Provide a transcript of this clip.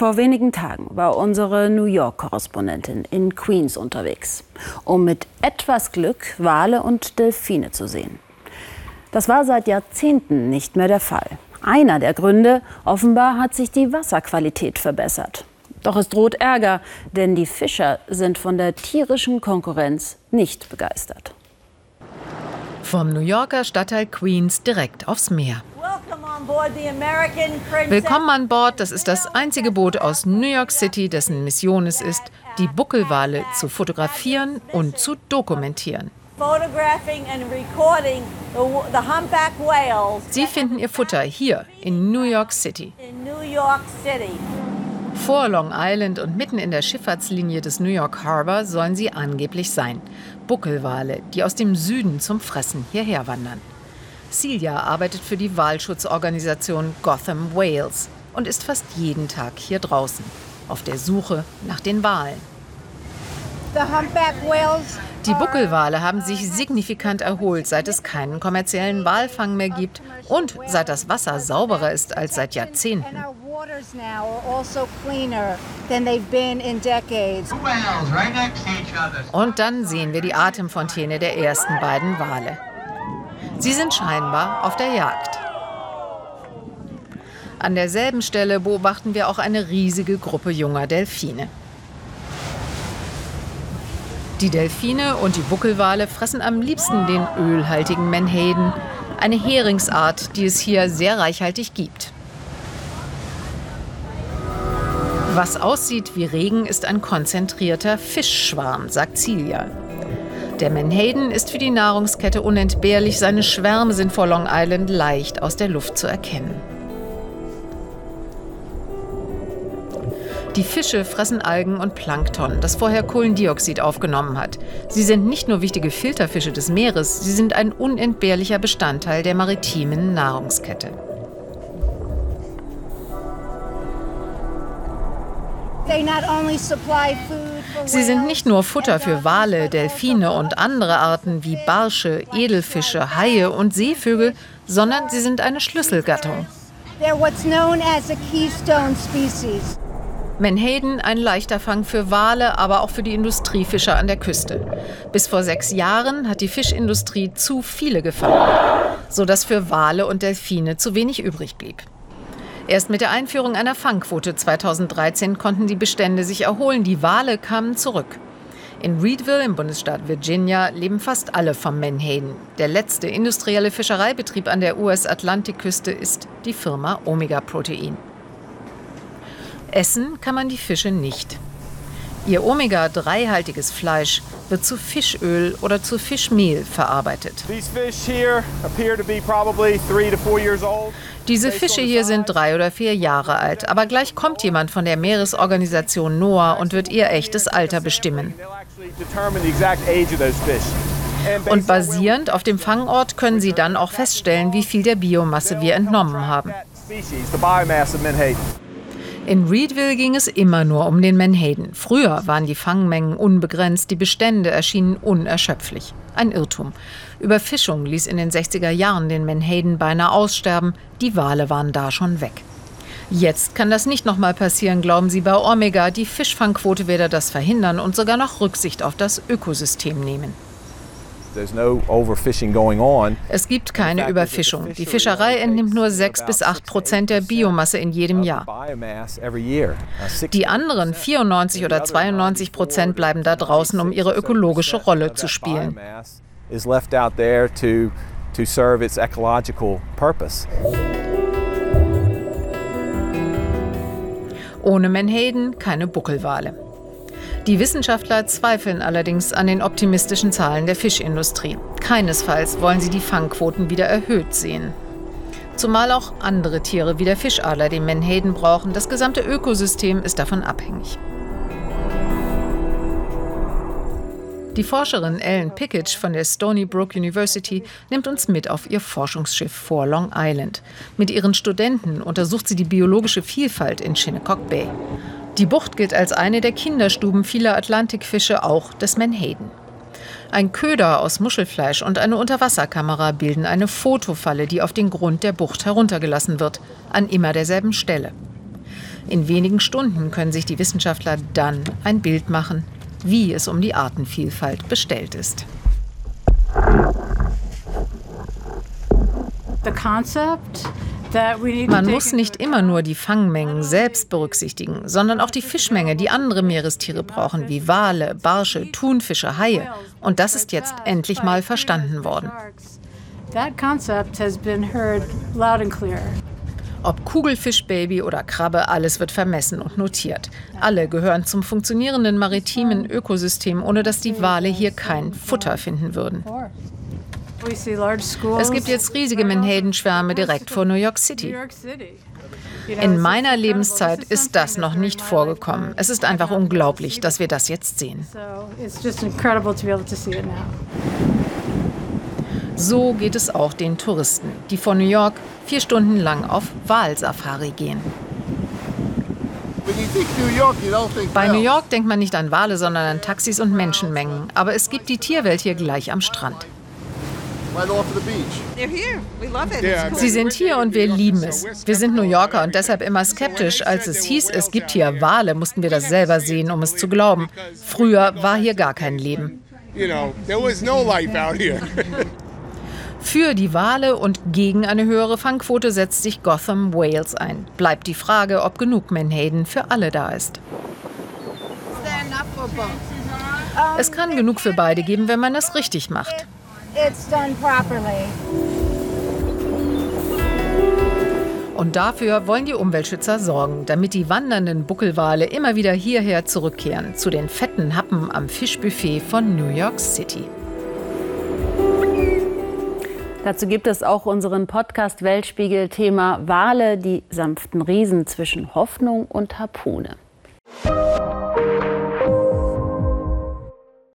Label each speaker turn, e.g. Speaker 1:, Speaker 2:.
Speaker 1: Vor wenigen Tagen war unsere New York-Korrespondentin in Queens unterwegs, um mit etwas Glück Wale und Delfine zu sehen. Das war seit Jahrzehnten nicht mehr der Fall. Einer der Gründe, offenbar hat sich die Wasserqualität verbessert. Doch es droht Ärger, denn die Fischer sind von der tierischen Konkurrenz nicht begeistert.
Speaker 2: Vom New Yorker Stadtteil Queens direkt aufs Meer. Willkommen an Bord. Das ist das einzige Boot aus New York City, dessen Mission es ist, die Buckelwale zu fotografieren und zu dokumentieren. Sie finden ihr Futter hier in New York City. Vor Long Island und mitten in der Schifffahrtslinie des New York Harbor sollen sie angeblich sein. Buckelwale, die aus dem Süden zum Fressen hierher wandern. Celia arbeitet für die Walschutzorganisation Gotham Wales und ist fast jeden Tag hier draußen, auf der Suche nach den Walen. Die Buckelwale haben sich signifikant erholt, seit es keinen kommerziellen Walfang mehr gibt und seit das Wasser sauberer ist als seit Jahrzehnten. Also und dann sehen wir die Atemfontäne der ersten beiden Wale. Sie sind scheinbar auf der Jagd. An derselben Stelle beobachten wir auch eine riesige Gruppe junger Delfine. Die Delfine und die Buckelwale fressen am liebsten den ölhaltigen Menhaden, eine Heringsart, die es hier sehr reichhaltig gibt. Was aussieht wie Regen, ist ein konzentrierter Fischschwarm, sagt Celia. Der Menhaden ist für die Nahrungskette unentbehrlich, seine Schwärme sind vor Long Island leicht aus der Luft zu erkennen. Die Fische fressen Algen und Plankton, das vorher Kohlendioxid aufgenommen hat. Sie sind nicht nur wichtige Filterfische des Meeres, sie sind ein unentbehrlicher Bestandteil der maritimen Nahrungskette. Sie sind nicht nur Futter für Wale, Delfine und andere Arten wie Barsche, Edelfische, Haie und Seevögel, sondern sie sind eine Schlüsselgattung. Menhaden ein leichter Fang für Wale, aber auch für die Industriefischer an der Küste. Bis vor sechs Jahren hat die Fischindustrie zu viele gefangen, sodass für Wale und Delfine zu wenig übrig blieb. Erst mit der Einführung einer Fangquote 2013 konnten die Bestände sich erholen. Die Wale kamen zurück. In Reedville im Bundesstaat Virginia leben fast alle vom Menhaden. Der letzte industrielle Fischereibetrieb an der US-Atlantikküste ist die Firma Omega Protein. Essen kann man die Fische nicht. Ihr Omega-3-haltiges Fleisch wird zu Fischöl oder zu Fischmehl verarbeitet. Diese Fische hier sind drei oder vier Jahre alt, aber gleich kommt jemand von der Meeresorganisation NOAA und wird ihr echtes Alter bestimmen. Und basierend auf dem Fangort können sie dann auch feststellen, wie viel der Biomasse wir entnommen haben. In Reedville ging es immer nur um den Menhaden. Früher waren die Fangmengen unbegrenzt, die Bestände erschienen unerschöpflich. Ein Irrtum. Überfischung ließ in den 60er Jahren den Menhaden beinahe aussterben, die Wale waren da schon weg. Jetzt kann das nicht nochmal passieren, glauben sie bei Omega. Die Fischfangquote werde das verhindern und sogar noch Rücksicht auf das Ökosystem nehmen. Es gibt keine Überfischung. Die Fischerei entnimmt nur 6 bis 8 Prozent der Biomasse in jedem Jahr. Die anderen 94 oder 92 Prozent bleiben da draußen, um ihre ökologische Rolle zu spielen. Ohne Menhaden keine Buckelwale. Die Wissenschaftler zweifeln allerdings an den optimistischen Zahlen der Fischindustrie. Keinesfalls wollen sie die Fangquoten wieder erhöht sehen. Zumal auch andere Tiere wie der Fischadler den Menhaden brauchen. Das gesamte Ökosystem ist davon abhängig. Die Forscherin Ellen Pickett von der Stony Brook University nimmt uns mit auf ihr Forschungsschiff vor Long Island. Mit ihren Studenten untersucht sie die biologische Vielfalt in Shinnecock Bay. Die Bucht gilt als eine der Kinderstuben vieler Atlantikfische, auch des Menhaden. Ein Köder aus Muschelfleisch und eine Unterwasserkamera bilden eine Fotofalle, die auf den Grund der Bucht heruntergelassen wird, an immer derselben Stelle. In wenigen Stunden können sich die Wissenschaftler dann ein Bild machen, wie es um die Artenvielfalt bestellt ist. Man muss nicht immer nur die Fangmengen selbst berücksichtigen, sondern auch die Fischmenge, die andere Meerestiere brauchen, wie Wale, Barsche, Thunfische, Haie. Und das ist jetzt endlich mal verstanden worden. Ob Kugelfischbaby oder Krabbe, alles wird vermessen und notiert. Alle gehören zum funktionierenden maritimen Ökosystem, ohne dass die Wale hier kein Futter finden würden. Es gibt jetzt riesige Menhaden-Schwärme direkt vor New York City. In meiner Lebenszeit ist das noch nicht vorgekommen. Es ist einfach unglaublich, dass wir das jetzt sehen. So geht es auch den Touristen, die von New York vier Stunden lang auf Walsafari gehen. Bei New York denkt man nicht an Wale, sondern an Taxis und Menschenmengen. Aber es gibt die Tierwelt hier gleich am Strand. Sie sind hier und wir lieben es. Wir sind New Yorker und deshalb immer skeptisch. Als es hieß, es gibt hier Wale, mussten wir das selber sehen, um es zu glauben. Früher war hier gar kein Leben. Für die Wale und gegen eine höhere Fangquote setzt sich Gotham Wales ein. Bleibt die Frage, ob genug Menhaden für alle da ist. Es kann genug für beide geben, wenn man es richtig macht it's done properly. Und dafür wollen die Umweltschützer sorgen, damit die wandernden Buckelwale immer wieder hierher zurückkehren, zu den fetten Happen am Fischbuffet von New York City.
Speaker 1: Dazu gibt es auch unseren Podcast Weltspiegel Thema Wale, die sanften Riesen zwischen Hoffnung und Harpune.